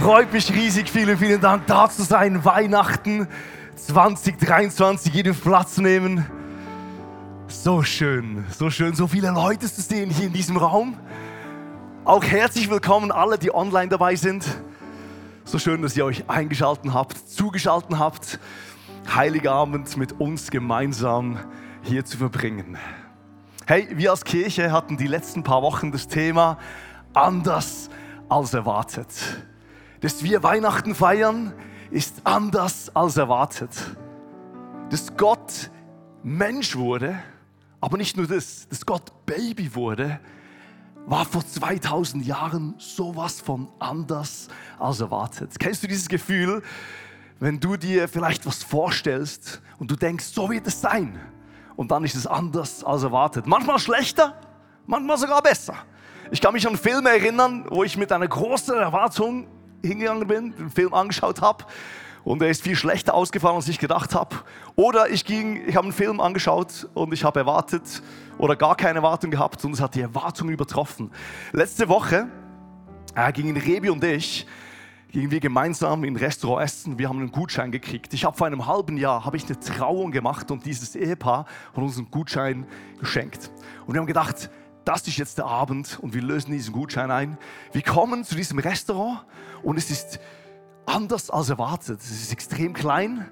Freut mich riesig. Vielen, vielen Dank, da zu sein. Weihnachten 2023, jeden Platz nehmen. So schön, so schön, so viele Leute zu sehen hier in diesem Raum. Auch herzlich willkommen alle, die online dabei sind. So schön, dass ihr euch eingeschaltet habt, zugeschaltet habt, Heiligabend mit uns gemeinsam hier zu verbringen. Hey, wir als Kirche hatten die letzten paar Wochen das Thema anders als erwartet. Dass wir Weihnachten feiern, ist anders als erwartet. Dass Gott Mensch wurde, aber nicht nur das, dass Gott Baby wurde, war vor 2000 Jahren sowas von anders als erwartet. Kennst du dieses Gefühl, wenn du dir vielleicht was vorstellst und du denkst, so wird es sein? Und dann ist es anders als erwartet. Manchmal schlechter, manchmal sogar besser. Ich kann mich an Filme erinnern, wo ich mit einer großen Erwartung hingegangen bin, den Film angeschaut habe und er ist viel schlechter ausgefallen, als ich gedacht habe. Oder ich ging, ich habe einen Film angeschaut und ich habe erwartet oder gar keine Erwartung gehabt und es hat die Erwartung übertroffen. Letzte Woche äh, gingen Rebi und ich gingen wir gemeinsam in Restaurant essen. Wir haben einen Gutschein gekriegt. Ich habe vor einem halben Jahr habe ich eine Trauung gemacht und dieses Ehepaar hat uns einen Gutschein geschenkt. Und wir haben gedacht, das ist jetzt der Abend und wir lösen diesen Gutschein ein. Wir kommen zu diesem Restaurant und es ist anders als erwartet. Es ist extrem klein.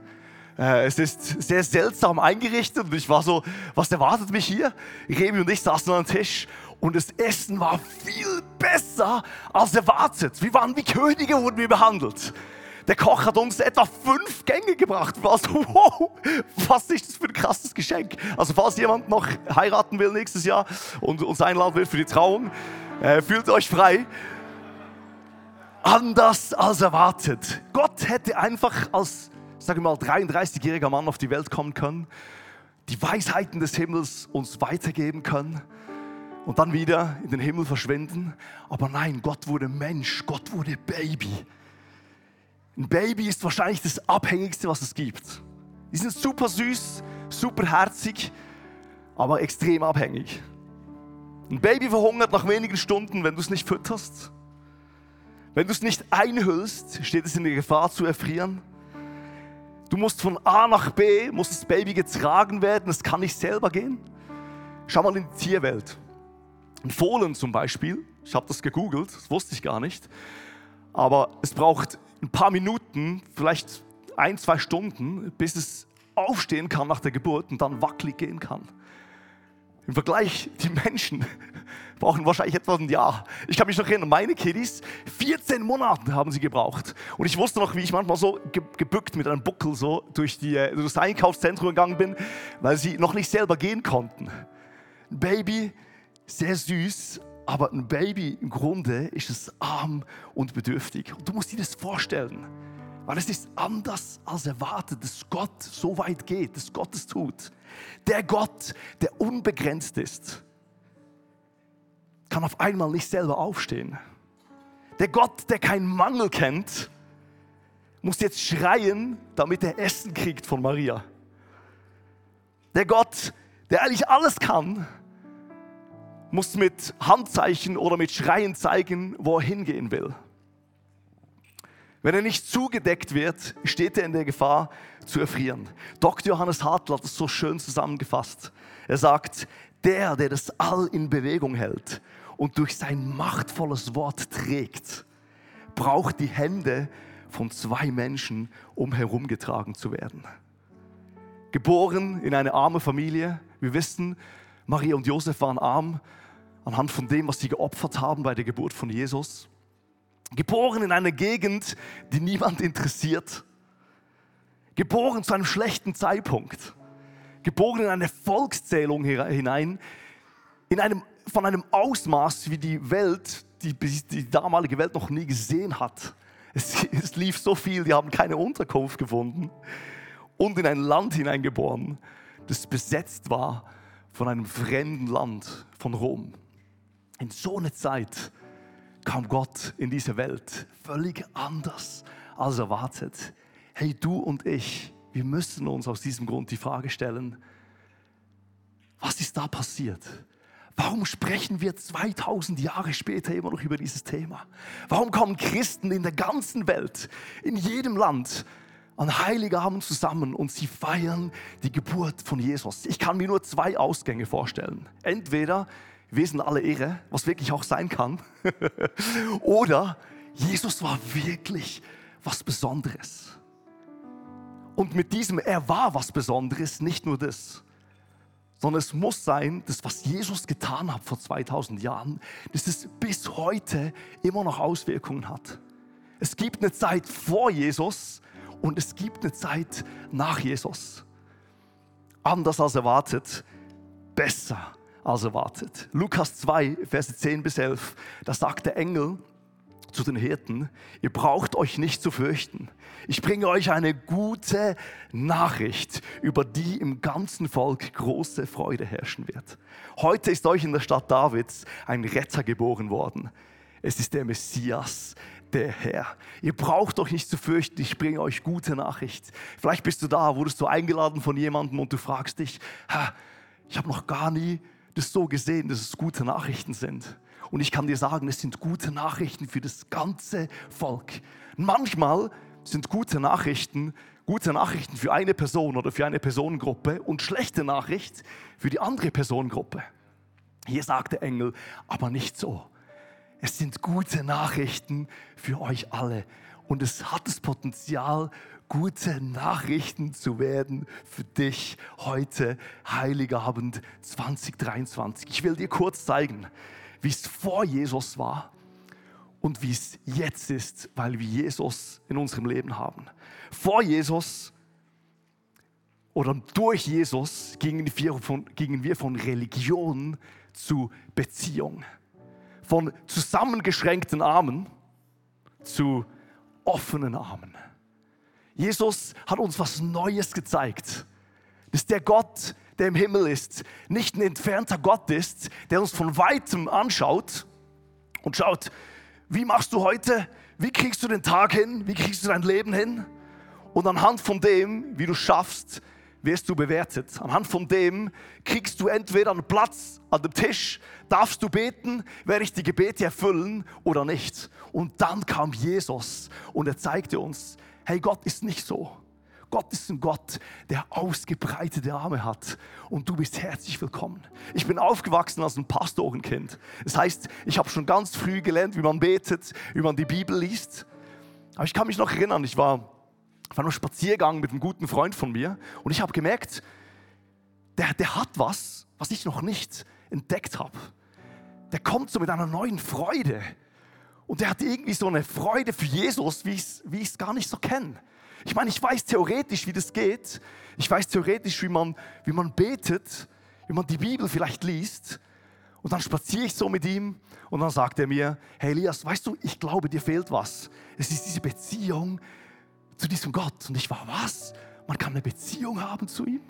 Äh, es ist sehr seltsam eingerichtet und ich war so, was erwartet mich hier? Remi und ich saßen an einem Tisch und das Essen war viel besser als erwartet. Wir waren wie Könige, wurden wir behandelt. Der Koch hat uns etwa fünf Gänge gebracht. Ich so, wow, was ist das für ein krasses Geschenk? Also falls jemand noch heiraten will nächstes Jahr und uns einladen will für die Trauung, äh, fühlt euch frei anders als erwartet. Gott hätte einfach als, sage mal, 33-jähriger Mann auf die Welt kommen können, die Weisheiten des Himmels uns weitergeben können und dann wieder in den Himmel verschwinden. Aber nein, Gott wurde Mensch, Gott wurde Baby. Ein Baby ist wahrscheinlich das Abhängigste, was es gibt. Die sind super süß, super herzig, aber extrem abhängig. Ein Baby verhungert nach wenigen Stunden, wenn du es nicht fütterst. Wenn du es nicht einhüllst, steht es in der Gefahr zu erfrieren. Du musst von A nach B, muss das Baby getragen werden, es kann nicht selber gehen. Schau mal in die Tierwelt. Ein Fohlen zum Beispiel, ich habe das gegoogelt, das wusste ich gar nicht, aber es braucht ein paar Minuten, vielleicht ein, zwei Stunden, bis es aufstehen kann nach der Geburt und dann wackelig gehen kann. Im Vergleich, die Menschen brauchen wahrscheinlich etwa ein Jahr. Ich kann mich noch erinnern, meine Kiddies, 14 Monate haben sie gebraucht. Und ich wusste noch, wie ich manchmal so gebückt mit einem Buckel so durch, die, äh, durch das Einkaufszentrum gegangen bin, weil sie noch nicht selber gehen konnten. Ein Baby, sehr süß, aber ein Baby im Grunde ist es arm und bedürftig. Und du musst dir das vorstellen. Weil es ist anders als erwartet, dass Gott so weit geht, dass Gott es tut. Der Gott, der unbegrenzt ist, kann auf einmal nicht selber aufstehen. Der Gott, der keinen Mangel kennt, muss jetzt schreien, damit er Essen kriegt von Maria. Der Gott, der eigentlich alles kann, muss mit Handzeichen oder mit Schreien zeigen, wo er hingehen will. Wenn er nicht zugedeckt wird, steht er in der Gefahr zu erfrieren. Dr. Johannes Hartl hat es so schön zusammengefasst. Er sagt, der, der das All in Bewegung hält und durch sein machtvolles Wort trägt, braucht die Hände von zwei Menschen, um herumgetragen zu werden. Geboren in eine arme Familie, wir wissen, Maria und Josef waren arm anhand von dem, was sie geopfert haben bei der Geburt von Jesus. Geboren in einer Gegend, die niemand interessiert. Geboren zu einem schlechten Zeitpunkt. Geboren in eine Volkszählung hinein, in einem, von einem Ausmaß, wie die Welt, die, die damalige Welt noch nie gesehen hat. Es, es lief so viel, die haben keine Unterkunft gefunden und in ein Land hineingeboren, das besetzt war von einem fremden Land, von Rom. In so einer Zeit kam Gott in diese Welt völlig anders als erwartet. Hey, du und ich, wir müssen uns aus diesem Grund die Frage stellen, was ist da passiert? Warum sprechen wir 2000 Jahre später immer noch über dieses Thema? Warum kommen Christen in der ganzen Welt, in jedem Land an Heiligabend zusammen und sie feiern die Geburt von Jesus? Ich kann mir nur zwei Ausgänge vorstellen. Entweder wir sind alle irre, was wirklich auch sein kann, oder Jesus war wirklich was Besonderes. Und mit diesem, er war was Besonderes, nicht nur das sondern es muss sein, das, was Jesus getan hat vor 2000 Jahren, dass es bis heute immer noch Auswirkungen hat. Es gibt eine Zeit vor Jesus und es gibt eine Zeit nach Jesus. Anders als erwartet, besser als erwartet. Lukas 2, Verse 10 bis 11, da sagt der Engel, zu den Hirten, ihr braucht euch nicht zu fürchten. Ich bringe euch eine gute Nachricht, über die im ganzen Volk große Freude herrschen wird. Heute ist euch in der Stadt Davids ein Retter geboren worden. Es ist der Messias, der Herr. Ihr braucht euch nicht zu fürchten, ich bringe euch gute Nachricht. Vielleicht bist du da, wurdest du eingeladen von jemandem und du fragst dich, ich habe noch gar nie das so gesehen, dass es gute Nachrichten sind. Und ich kann dir sagen, es sind gute Nachrichten für das ganze Volk. Manchmal sind gute Nachrichten gute Nachrichten für eine Person oder für eine Personengruppe und schlechte Nachricht für die andere Personengruppe. Hier sagt der Engel, aber nicht so. Es sind gute Nachrichten für euch alle. Und es hat das Potenzial, gute Nachrichten zu werden für dich heute, Heiligabend 2023. Ich will dir kurz zeigen, wie es vor Jesus war und wie es jetzt ist, weil wir Jesus in unserem Leben haben. Vor Jesus oder durch Jesus gingen wir von, gingen wir von Religion zu Beziehung. Von zusammengeschränkten Armen zu offenen Armen. Jesus hat uns was Neues gezeigt. Das ist der Gott, der im Himmel ist, nicht ein entfernter Gott ist, der uns von weitem anschaut und schaut, wie machst du heute, wie kriegst du den Tag hin, wie kriegst du dein Leben hin? Und anhand von dem, wie du schaffst, wirst du bewertet. Anhand von dem kriegst du entweder einen Platz an dem Tisch, darfst du beten, werde ich die Gebete erfüllen oder nicht. Und dann kam Jesus und er zeigte uns, hey, Gott ist nicht so. Gott ist ein Gott, der ausgebreitete Arme hat und du bist herzlich willkommen. Ich bin aufgewachsen als ein Pastorenkind. Das heißt, ich habe schon ganz früh gelernt, wie man betet, wie man die Bibel liest. Aber ich kann mich noch erinnern, ich war auf einem Spaziergang mit einem guten Freund von mir und ich habe gemerkt, der, der hat was, was ich noch nicht entdeckt habe. Der kommt so mit einer neuen Freude. Und der hat irgendwie so eine Freude für Jesus, wie ich es wie gar nicht so kenne. Ich meine, ich weiß theoretisch, wie das geht. Ich weiß theoretisch, wie man, wie man betet, wie man die Bibel vielleicht liest. Und dann spaziere ich so mit ihm und dann sagt er mir, hey Elias, weißt du, ich glaube, dir fehlt was. Es ist diese Beziehung zu diesem Gott. Und ich war, was? Man kann eine Beziehung haben zu ihm?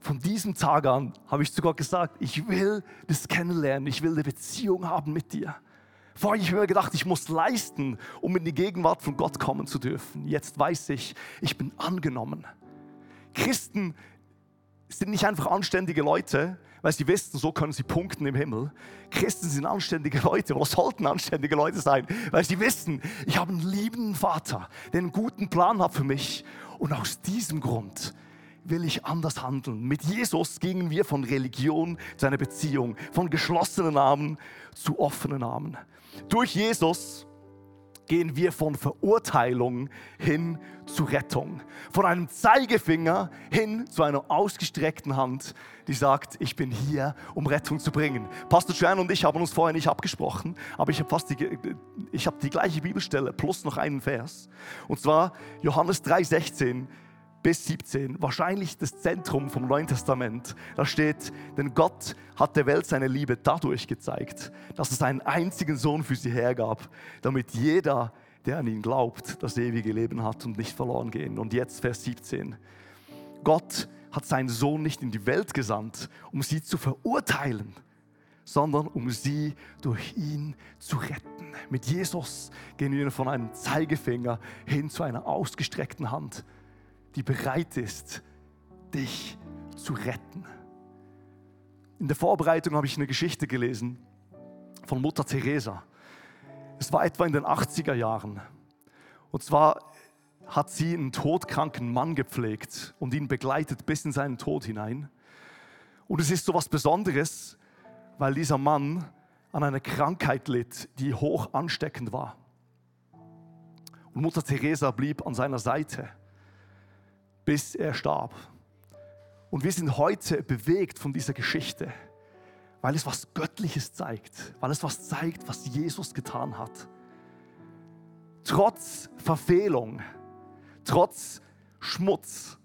Von diesem Tag an habe ich zu Gott gesagt, ich will das kennenlernen, ich will eine Beziehung haben mit dir. Vorher habe ich mir gedacht, ich muss leisten, um in die Gegenwart von Gott kommen zu dürfen. Jetzt weiß ich, ich bin angenommen. Christen sind nicht einfach anständige Leute, weil sie wissen, so können sie punkten im Himmel. Christen sind anständige Leute oder sollten anständige Leute sein, weil sie wissen, ich habe einen liebenden Vater, der einen guten Plan hat für mich. Und aus diesem Grund will ich anders handeln. Mit Jesus gingen wir von Religion zu einer Beziehung, von geschlossenen Armen zu offenen Armen. Durch Jesus gehen wir von Verurteilung hin zu Rettung. Von einem Zeigefinger hin zu einer ausgestreckten Hand, die sagt, ich bin hier, um Rettung zu bringen. Pastor Joanne und ich haben uns vorher nicht abgesprochen, aber ich habe fast die, ich habe die gleiche Bibelstelle plus noch einen Vers. Und zwar Johannes 3,16 bis 17, wahrscheinlich das Zentrum vom Neuen Testament. Da steht, denn Gott hat der Welt seine Liebe dadurch gezeigt, dass es einen einzigen Sohn für sie hergab, damit jeder, der an ihn glaubt, das ewige Leben hat und nicht verloren gehen. Und jetzt Vers 17. Gott hat seinen Sohn nicht in die Welt gesandt, um sie zu verurteilen, sondern um sie durch ihn zu retten. Mit Jesus gehen wir von einem Zeigefinger hin zu einer ausgestreckten Hand, die bereit ist, dich zu retten. In der Vorbereitung habe ich eine Geschichte gelesen von Mutter Teresa. Es war etwa in den 80er Jahren. Und zwar hat sie einen todkranken Mann gepflegt und ihn begleitet bis in seinen Tod hinein. Und es ist so was Besonderes, weil dieser Mann an einer Krankheit litt, die hoch ansteckend war. Und Mutter Teresa blieb an seiner Seite, bis er starb. Und wir sind heute bewegt von dieser Geschichte, weil es was Göttliches zeigt, weil es was zeigt, was Jesus getan hat. Trotz Verfehlung, trotz Schmutz,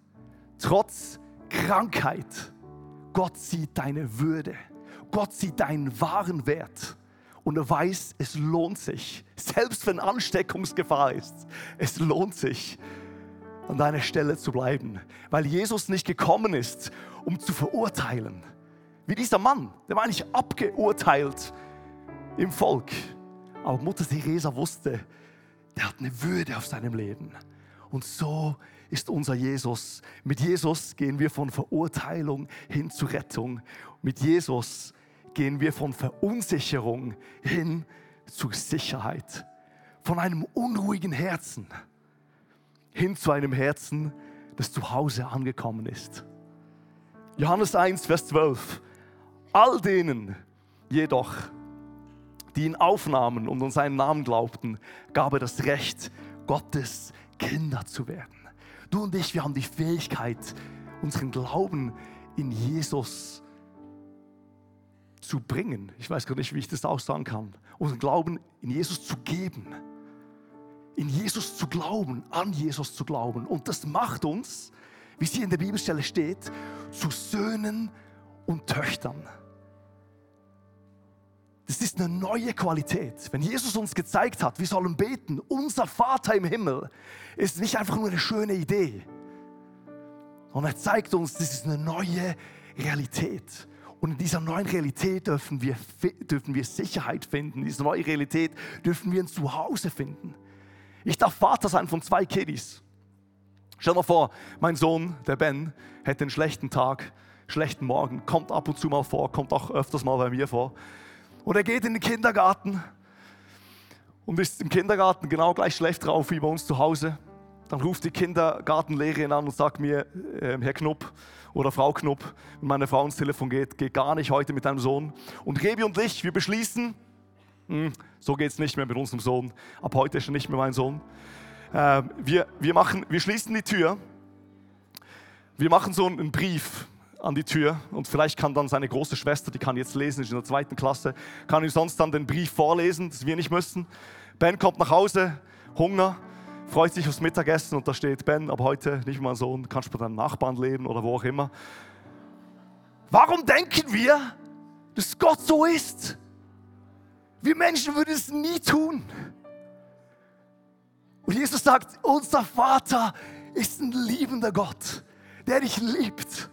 trotz Krankheit, Gott sieht deine Würde, Gott sieht deinen wahren Wert und er weiß, es lohnt sich, selbst wenn Ansteckungsgefahr ist, es lohnt sich, an deiner Stelle zu bleiben, weil Jesus nicht gekommen ist, um zu verurteilen. Wie dieser Mann, der war nicht abgeurteilt im Volk. Aber Mutter Teresa wusste, der hat eine Würde auf seinem Leben. Und so ist unser Jesus. Mit Jesus gehen wir von Verurteilung hin zu Rettung. Mit Jesus gehen wir von Verunsicherung hin zu Sicherheit. Von einem unruhigen Herzen hin zu einem Herzen, das zu Hause angekommen ist. Johannes 1, Vers 12. All denen jedoch, die ihn aufnahmen und an seinen Namen glaubten, gab er das Recht, Gottes Kinder zu werden. Du und ich, wir haben die Fähigkeit, unseren Glauben in Jesus zu bringen. Ich weiß gar nicht, wie ich das aussagen kann. Unseren Glauben in Jesus zu geben in Jesus zu glauben, an Jesus zu glauben. Und das macht uns, wie es hier in der Bibelstelle steht, zu Söhnen und Töchtern. Das ist eine neue Qualität. Wenn Jesus uns gezeigt hat, wir sollen beten, unser Vater im Himmel, ist nicht einfach nur eine schöne Idee. Und er zeigt uns, das ist eine neue Realität. Und in dieser neuen Realität dürfen wir, dürfen wir Sicherheit finden. In dieser neuen Realität dürfen wir ein Zuhause finden. Ich darf Vater sein von zwei Kiddies. Stell dir vor, mein Sohn, der Ben, hätte einen schlechten Tag, schlechten Morgen, kommt ab und zu mal vor, kommt auch öfters mal bei mir vor. Und er geht in den Kindergarten und ist im Kindergarten genau gleich schlecht drauf wie bei uns zu Hause. Dann ruft die Kindergartenlehrerin an und sagt mir, äh, Herr Knupp oder Frau Knupp, wenn meine Frau ins Telefon geht, geht gar nicht heute mit deinem Sohn. Und Rebi und ich, wir beschließen, so geht es nicht mehr mit unserem Sohn. Ab heute ist er nicht mehr mein Sohn. Äh, wir, wir, machen, wir schließen die Tür. Wir machen so einen Brief an die Tür und vielleicht kann dann seine große Schwester, die kann jetzt lesen, ist in der zweiten Klasse, kann ihm sonst dann den Brief vorlesen, dass wir nicht müssen. Ben kommt nach Hause, Hunger, freut sich aufs Mittagessen und da steht Ben, aber heute nicht mein Sohn, kannst bei deinem Nachbarn leben oder wo auch immer. Warum denken wir, dass Gott so ist? Wir Menschen würden es nie tun. Und Jesus sagt, unser Vater ist ein liebender Gott, der dich liebt,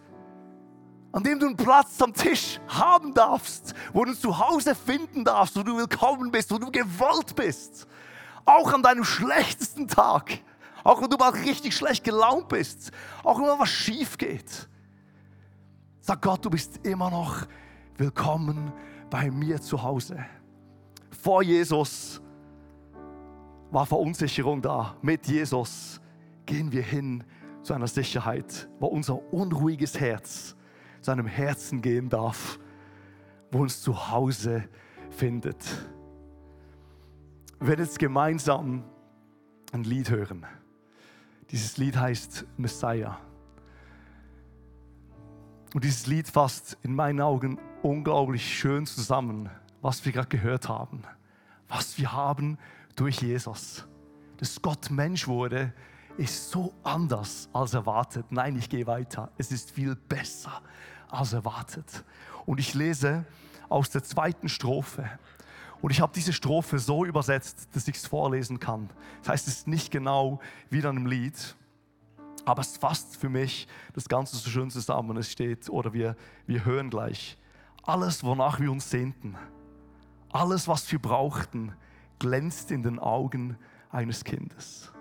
an dem du einen Platz am Tisch haben darfst, wo du zu Hause finden darfst, wo du willkommen bist, wo du gewollt bist. Auch an deinem schlechtesten Tag, auch wenn du mal richtig schlecht gelaunt bist, auch wenn mal was schief geht. Sag Gott, du bist immer noch willkommen bei mir zu Hause vor Jesus war Verunsicherung da. Mit Jesus gehen wir hin zu einer Sicherheit, wo unser unruhiges Herz zu einem Herzen gehen darf, wo uns zu Hause findet. Wir werden jetzt gemeinsam ein Lied hören. Dieses Lied heißt Messiah. Und dieses Lied fasst in meinen Augen unglaublich schön zusammen, was wir gerade gehört haben. Was wir haben durch Jesus. Dass Gott Mensch wurde, ist so anders als erwartet. Nein, ich gehe weiter. Es ist viel besser als erwartet. Und ich lese aus der zweiten Strophe. Und ich habe diese Strophe so übersetzt, dass ich es vorlesen kann. Das heißt, es ist nicht genau wie in einem Lied, aber es fasst für mich das Ganze so schön zusammen. Es steht, oder wir, wir hören gleich, alles, wonach wir uns sehnten, alles, was wir brauchten, glänzt in den Augen eines Kindes.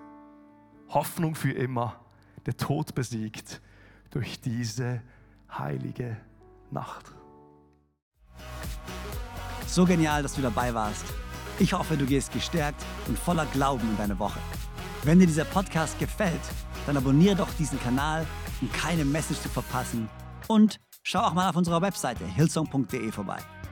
Hoffnung für immer, der Tod besiegt durch diese heilige Nacht. So genial, dass du dabei warst. Ich hoffe, du gehst gestärkt und voller Glauben in deine Woche. Wenn dir dieser Podcast gefällt, dann abonniere doch diesen Kanal, um keine Message zu verpassen. Und schau auch mal auf unserer Webseite hillsong.de vorbei.